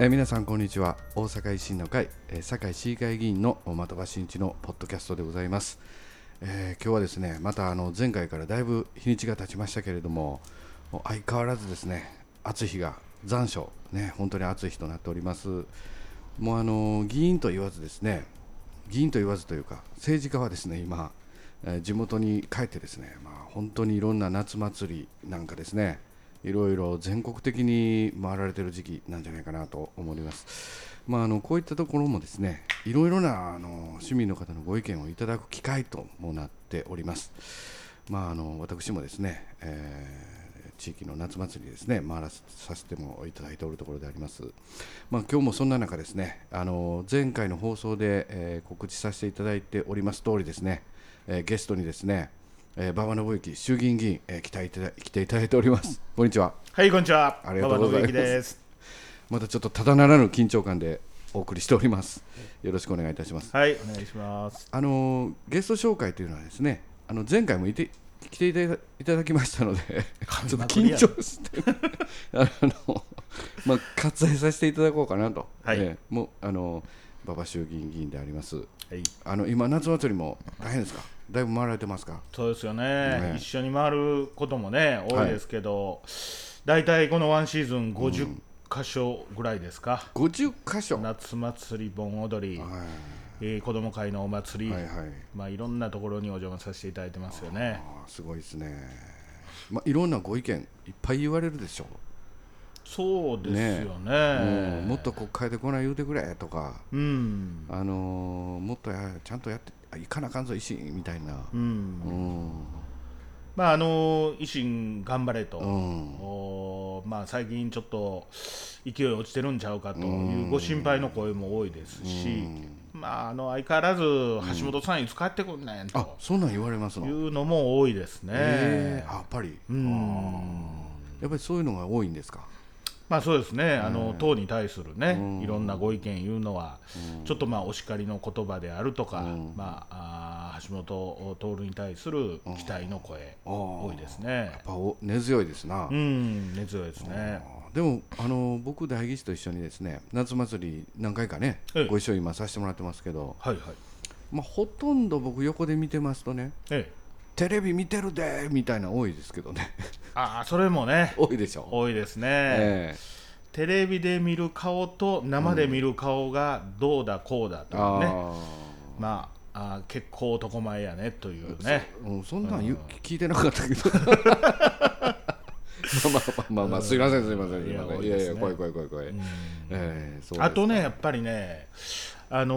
え皆さんこんにちは。大阪維新の会、え、堺市議会議員の的場真一のポッドキャストでございます、えー今日はですねまたあの前回からだいぶ日にちが経ちましたけれども相変わらずですね暑い日が残暑ね本当に暑い日となっております。もうあの議員と言わずですね議員と言わずというか政治家はですね今、地元に帰ってですねまあ本当にいろんな夏祭りなんかですねいろいろ全国的に回られている時期なんじゃないかなと思います。まあ、あのこういったところもですねいろいろなあの市民の方のご意見をいただく機会ともなっております。まあ、あの私もですね、えー地域の夏祭りですね回らさせてもいただいておるところであります。まあ、今日もそんな中ですねあの前回の放送で、えー告知させていただいております通りですね、えーゲストにですねえー馬場信之衆議院議員、えー来ていただ来ていただいております。こんにちは。はい、こんにちは。ありがとうございますです。またちょっとただならぬ緊張感でお送りしております。よろしくお願いいたします。はい、お願いします。あのーゲスト紹介というのはですね、あの前回もいて来ていただいただきましたので、ちょっと緊張して、あのまあ割愛させていただこうかなと。はいえーもうあの馬場衆議院議員であります。はい、あの今夏祭りも大変ですか？だいぶ回られてますか？そうですよねね一緒に回ることもね、多いですけど、大体このワンシーズン50箇所ぐらいですか。50箇所？はい夏祭り、盆踊り、はえー子供会のお祭り、いはい。まあいろんなところにお邪魔させていただいてますよね。すごいですね。まあいろんなご意見いっぱい言われるでしょそうですよう。ね。うんもっと国会でこない言うてくれとか、うん、あのーもっとやちゃんとやってあ行かなあかんぞ維新みたいな。うん、うん。まああの維新頑張れと。まあ、最近ちょっと勢い落ちてるんちゃうかというご心配の声も多いですし、まあ、あの相変わらず橋本さんいつ帰ってくんねんあとそんなん言われますの？いうのも多いですね。えーあやっぱり。うんやっぱりそういうのが多いんですか？まあそうですね、あの党に対するね、いろんなご意見いうのは、ちょっとまあお叱りの言葉であるとか、まあ、橋本徹に対する期待の声、多いですね。やっ。ぱお根強いですな。うん、根強いですね。でもあの僕代議士と一緒にですね夏祭り何回かね、ええ。ご一緒今させてもらってますけど、はいはい。まあ、ほとんど僕横で見てますとねええ、テレビ見てるでみたいな多いですけどね。ああ、それもね、多いでしょ、多いですね。えテレビで見る顔と生で見る顔がどうだこうだとえいうね、あまああー結構男前やねというーね。そ,、うん、そんなん言う聞いてなかったけど。まあまあまあすいませんすいませんすいません。いやいや怖い怖い怖い怖い、あとねやっぱりねあの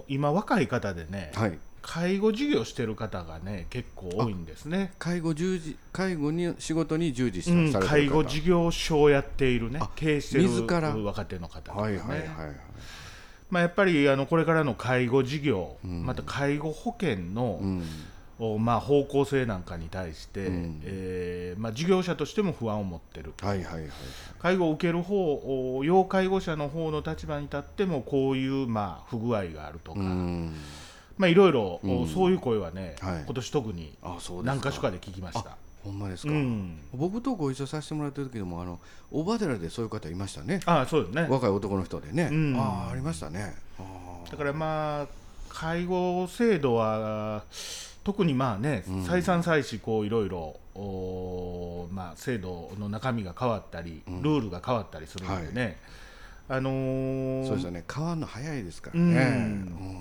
ー今若い方でね、はい介護事業してる方がね結構多いんですね、介護従事介護に仕事に従事さうんされて介る方。護事業所をやっているねあ経営してる若手の方とかね、はいはいはいはい。まあ、やっぱりあのこれからの介護事業、また介護保険の、うん。おまあ、方向性なんかに対して、うん。えーまあ、事業者としても不安を持ってる。はいはいはい。介護を受ける方お要介護者の方の立場に立ってもこういう、まあ、不具合があるとか、うんまあ、いろいろ、おそういう声はね、はい。今年特に何箇所かで聞きました。ほんまですか、うん、僕とご一緒させてもらってる時でもあの小羽寺でそういう方いましたね。ああそうですね。若い男の人でね、うん。ああありましたね。だからまあ介護制度は特にまあね、再三再四こういろいろおまあ制度の中身が変わったり、ルールが変わったりするのでね、あのーそうですよね。変わるの早いですからうん。ね、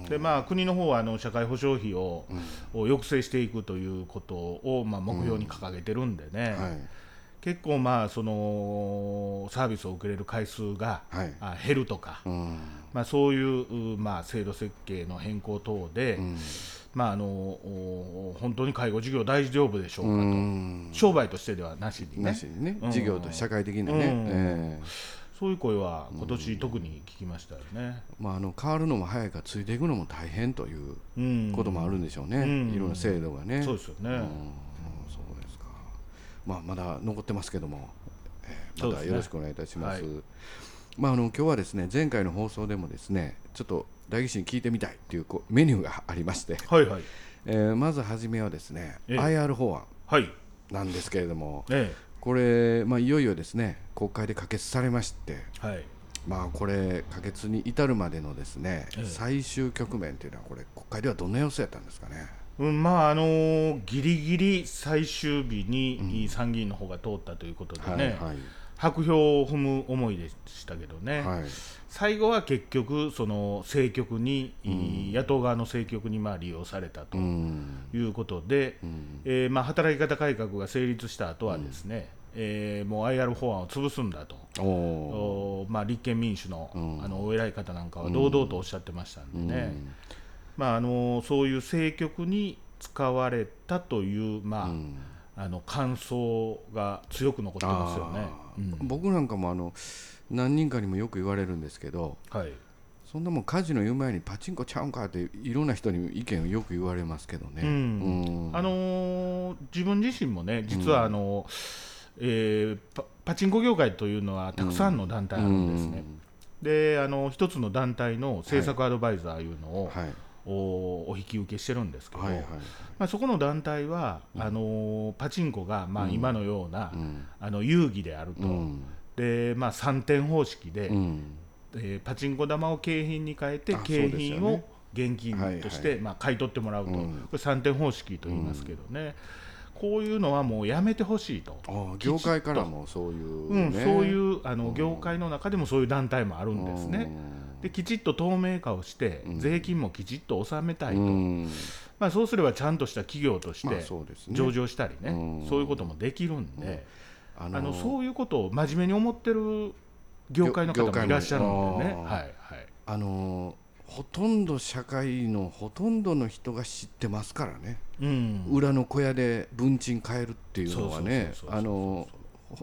うん。でまあ、国の方はあの社会保障費を,、を抑制していくということを、まあ、目標に掲げてるんでね、はい。結構、まあ、そのサービスを受けれる回数が、はい。あ減るとか、うん。まあ、そういう、うまあ、制度設計の変更等で、うん。まあ、あのお本当に介護事業大丈夫でしょうかと、うん。商売としてではなしにね。なしにね、うん。事業と社会的なね、うん。ええそういう声は今年特に聞きましたよね。まあ、あの変わるのも早いからついていくのも大変といううんこともあるんでしょうね、うん。いろんな制度がね。そうですよね、うん。そうですか。まあまだ残ってますけども、えーまたよろしくお願いいたします。はい。まああの今日はですね前回の放送でもですねちょっと代議士に聞いてみたいっていうこうメニューがありまして、はいはい。えーまず初めはですね、ええ。IR 法案はい。なんですけれども、えこれまあいよいよですね国会で可決されまして、えはい。まあこれ可決に至るまでのですね、ええ。最終局面というのはこれ国会ではどんな様子やったんですかね？うん、まああのーギリギリ最終日に参議院の方が通ったということでね、はい白票を踏む思いでしたけどね、はい。最後は結局、その政局に、野党側の政局にまあ利用されたとうん。いうことで、うん。えーまあ、働き方改革が成立した後はですね、えーもう IR 法案を潰すんだと。おおおまあ、立憲民主の,、うん。あのお偉い方なんかは堂々とおっしゃってましたんでね、うん。まあ、あのそういう政局に使われたという、まあうんあの感想が強く残ってますよね。あー。僕なんかもあの何人かにもよく言われるんですけどはい。そんなもんカジノ言う前にパチンコちゃうんかっていろんな人に意見をよく言われますけどね。うん。うん。あのー自分自身もね実はあの、えーパパチンコ業界というのはたくさんの団体あるんですね。であの一つの団体の政策アドバイザーいうのを、はい。おお引き受けしてるんですけど、はいはい。まあ、そこの団体は、あのーパチンコが、まあ、今のような、うん。あの遊戯であると、うん。でまあ、3点方式で、うん。えーパチンコ玉を景品に変えてあ景品を現金として、はいまあ、買い取ってもらうと、うん。これ3点方式と言いますけどね、こういうのはもうやめてほしいと。業界からもそういう、うん、ねそういうあの業界の中でもそういう団体もあるんですね。できちっと透明化をして、うん。税金もきちっと納めたいと、うん。まあ、そうすればちゃんとした企業としまあて上場したりね、うん。そういうこともできるんで、ああのそういうことを真面目に思ってる業界の方もいらっしゃるんでね。はいはい。あのほとんど社会のほとんどの人が知ってますからね、うん。裏の小屋で文賃変えるっていうのはね。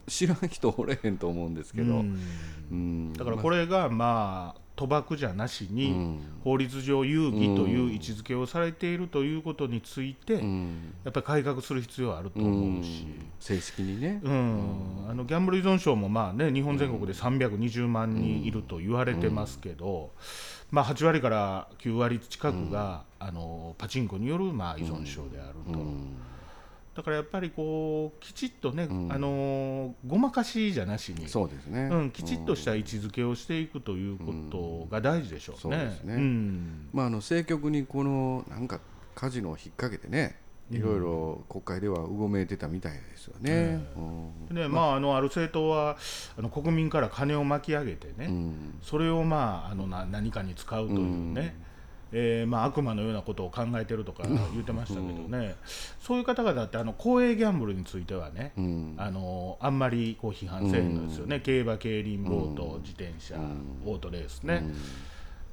知らん人おれへんと思うんですけど、うん。うん。だからこれがまあ賭博じゃなしに、うん。法律上遊戯という位置づけをされているということについて、うん。やっぱり改革する必要はあると思うし。正式にね、うん。あのギャンブル依存症もまあ、ね、日本全国で320万人いると言われてますけど、まあ、8割から9割近くが、あのパチンコによるまあ依存症であると、うんだからやっぱりこうきちっとね、ん。あのごまかしじゃなしに、そうですね、うん、きちっとした位置づけをしていくということが大事でしょうね。そうですね。ん。まあ、あの政局にこのなんかカジノを引っ掛けてねいろいろ国会ではうごめいてたみたいですよね。うん。でまあ、あのある政党はあの国民から金を巻き上げてね、うん。それを、まあ、あのな何かに使うというね、えーまあ、悪魔のようなことを考えてるとか言ってましたけどね、そういう方々ってあの公営ギャンブルについてはね、うん。あのあんまりこう批判せんのですよね、競馬、競輪、ボート、自転車、オートレースね。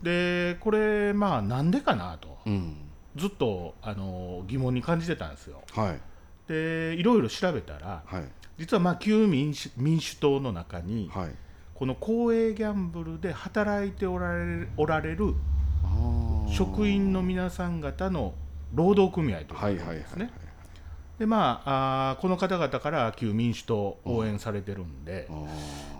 でこれ、まあ、なんでかなと、うん。ずっとあの疑問に感じてたんですよ。はい。でいろいろ調べたら、はい。実はまあ旧民主民主党の中に、はい。この公営ギャンブルで働いておられるおられる職員の皆さん方の労働組合というですね。でまああーこの方々から旧民主党を応援されてるんで、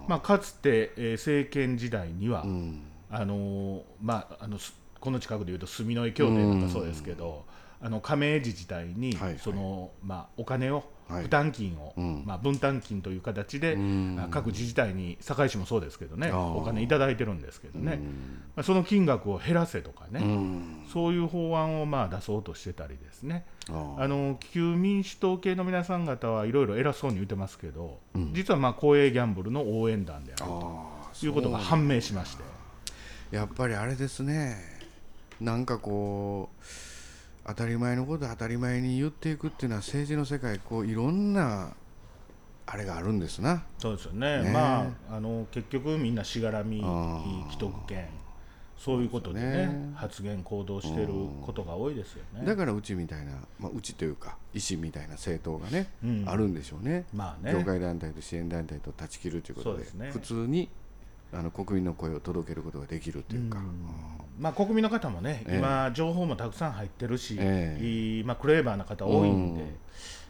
まあ、かつて、えー政権時代には、うん。あのーまあ、あのすこの近くでいうと住之江協定とかそうですけど、あの加盟自治体にその、まあ、お金を、はい。負担金を、うん。まあ、分担金という形で、各自治体に堺市もそうですけどねお金いただいてるんですけどね、うん。まあ、その金額を減らせとかね、うん。そういう法案をまあ出そうとしてたりですね。あの旧民主党系の皆さん方はいろいろ偉そうに言ってますけど、うん。実はまあ公営ギャンブルの応援団であるあとーいうことが判明しまして。やっぱりあれですね。なんかこう当たり前のこと当たり前に言っていくっていうのは政治の世界こういろんなあれがあるんですな。そうですよね、ね。まあ、あの結局、みんなしがらみ、既得権、そういうことでね、ね。発言、行動してることが多いですよね。だからうちみたいな、まあ、うちというか医師みたいな政党がね、うん。あるんでしょうね。まあね。業界団体と支援団体と断ち切るということでね。普通にあの国民の声を届けることができるというか、うん。まあ、国民の方もね、ええ。今、情報もたくさん入ってるし、ええ。いいまあ、クレーバーな方多いんで、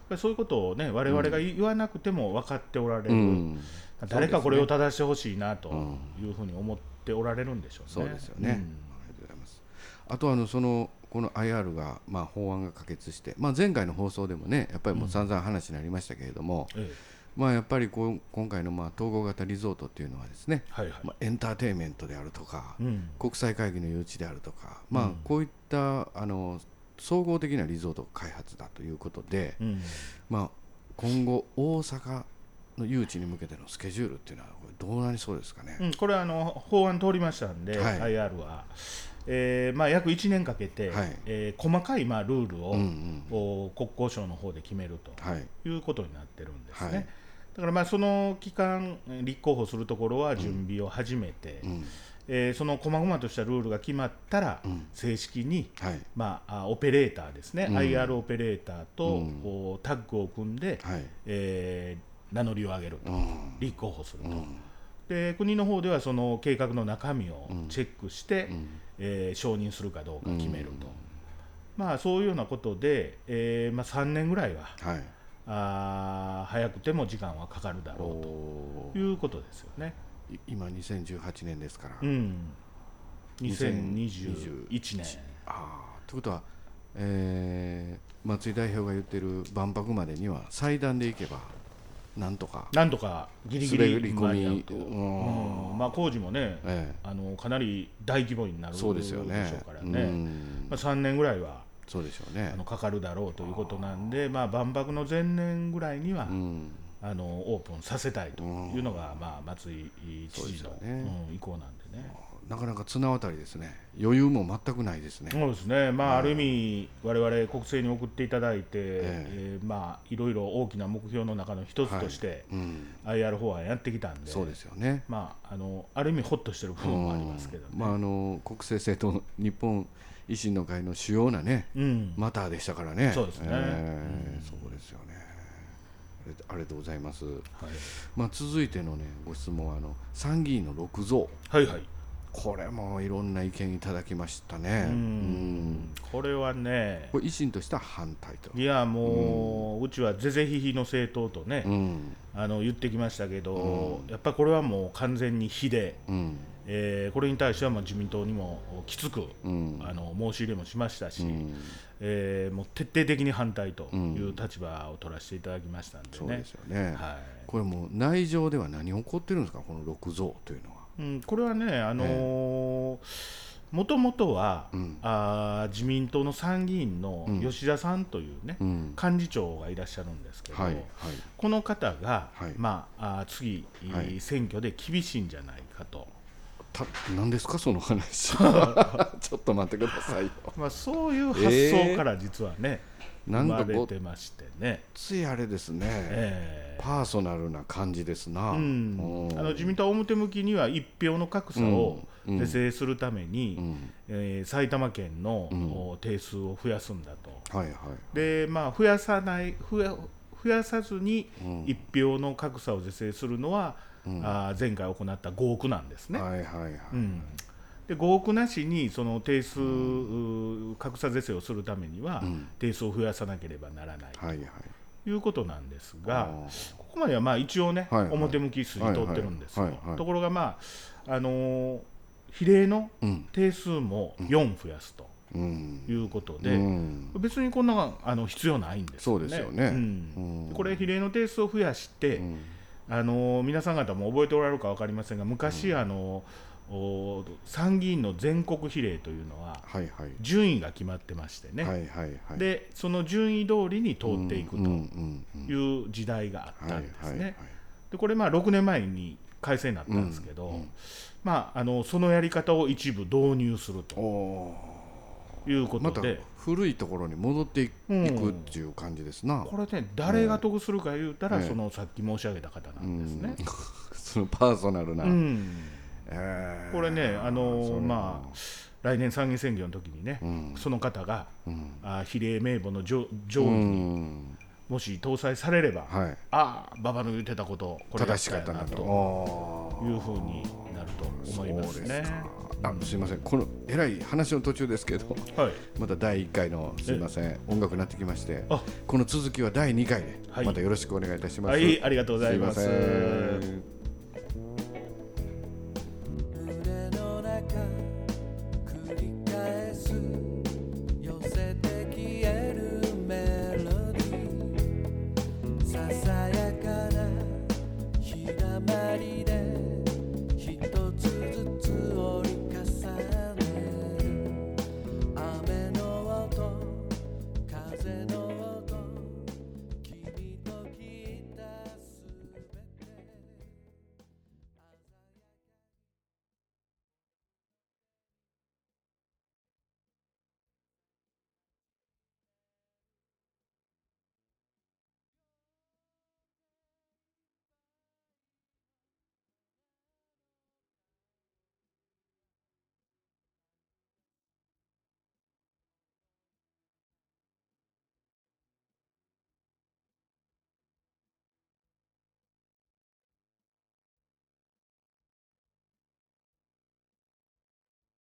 うん。そういうことをね、我々が言わなくても分かっておられる、うん。誰かこれを正してほしいなとうんいうふうに思っておられるんでしょうね。そうですよね、ありがとうございます。あとあのそのこの IR が、まあ、法案が可決して、まあ、前回の放送でもねやっぱりもう散々話になりましたけれども、うんえまあやっぱりこう今回のまあ統合型リゾートっていうのはですね、はいはい。まあ、エンターテインメントであるとか、うん。国際会議の誘致であるとか、まあうんこういったあの総合的なリゾート開発だということで、うん。まあ、今後大阪の誘致に向けてのスケジュールっていうのはどうなりそうですかね？うん、これはあの法案通りましたんで、はい。IR は、えーまあ、約1年かけて、はい。えー細かいまあルールを、うんうん。お国交省の方で決めるとはい。いうことになってるんですね。はいだからまあその期間、えー立候補するところは準備を始めて、うん。えーその細々としたルールが決まったら、うん。正式に、はい。まあ、あオペレーターですね、うん。IR オペレーターと、タッグを組んで、はい。えー名乗りを上げると、うん。立候補すると。うん。で国の方ではその計画の中身をうん。チェックして、うん。えー承認するかどうか決めると、うん。まあ、そういうようなことで、えーまあ、3年ぐらいははいあー早くても時間はかかるだろおうということですよね。い今2018年ですから、うん、2021 2021年ああということは、えー松井代表が言ってる万博までには祭壇で行けばなんとか、なんとかギリギリ込みうん。うん。まあ、工事もねえあのかなり大規模になえるそうですよねでしょうからね、うん。まあ、3年ぐらいはそうでしょうね。あのかかるだろうということなんで、まあ、万博の前年ぐらいには、うん。あのオープンさせたいというのが、まあ、松井知事の、ね。うん意向なんでね。なかなか綱渡りですね。余裕も全くないですね、そうですね、まあ、ある意味、我々国政に送っていただいて、ええ。ーまあ、いろいろ大きな目標の中の一つとして、うん、IR 法案やってきたんで、そうですよね。まあ、あのある意味、ほっとしてる部分もありますけどね。うん。まあ、あの国政政党日本維新の会の主要なねうん。マターでしたからね。そうですね。えーそうですよね。ありありがとうございます、はい。まあ、続いてのねご質問はあの参議院の6増はいはいこれもいろんな意見いただきましたね。これはね維新としては反対と。いやもう、うちは是々非々の政党とね、うん。あの言ってきましたけど、やっぱりこれはもう完全に非で、うん。えーこれに対してはもう自民党にもきつく、うん。あの申し入れもしましたし、うん。えーもう徹底的に反対とうん。いう立場を取らせていただきましたんでね。そうです。よね、はい。これもう内情では何起こってるんですか？この6増というのはうん、これはね、あのもともとは、うん。あー自民党の参議院のうん。吉田さんというね、うん。幹事長がいらっしゃるんですけど、はいはい。この方が、はい。まあ、あー次、はい。選挙で厳しいんじゃないかと、た何ですかその話。ちょっと待ってくださいよ。まあ、そういう発想から実はね、なんかごっ生まれてましてね。ついあれですね、えーパーソナルな感じですな、うん、うん。あの自民党は表向きには一票の格差をうん。是正するために、うん。えー埼玉県の、定数を増やすんだと。はいはい。でまあ、増やさない増や増やさずにうん。一票の格差を是正するのは、うん。あー前回行った5億なんですね。はいはいはい、うん、で5億なしにその定数、格差是正をするためには、うん。定数を増やさなければならない。はいはい。ということなんですが、ここまではまあ一応ね、はいはい。表向き筋通ってるんですよ、はいはい。はいところが、まああのー比例のうん。定数も4増やすとうん。いうことうで、ん。別にこんなあの必要ないんですよね。そうですよね。うん。うん。これ、比例の定数を増やして、うん。あのー皆さん方も覚えておられるか分かりませんが、昔、あのお参議院の全国比例というのは、はいはい。順位が決まってましてね、はいはいはい。でその順位通りに通っていくとうんうんうんいう時代があったはいんですね。でこれ、まあ、6年前に改正になったんですけど、うんうん。まあ、あのそのやり方を一部導入するおとおいうことで、古いところに戻っていくっていう感じですな、これね、誰が得するか言うたら、ええ。そのさっき申し上げた方なんですね。そのパーソナルな、うんえー。これね、あのまあ、来年参議院選挙の時にね、うん。その方がうん。あ比例名簿の上上位うにん。もし搭載されれば、はい。ああ、馬場の言ってたこと、これや正しかったなと。いうふうになると思いますね。か。あすいません。このえらい話の途中ですけどはい、また第1回のすいません。音楽になってきましてあ。この続きは第2回ではい。またよろしくお願いいたします、はい、ありがとうございます。す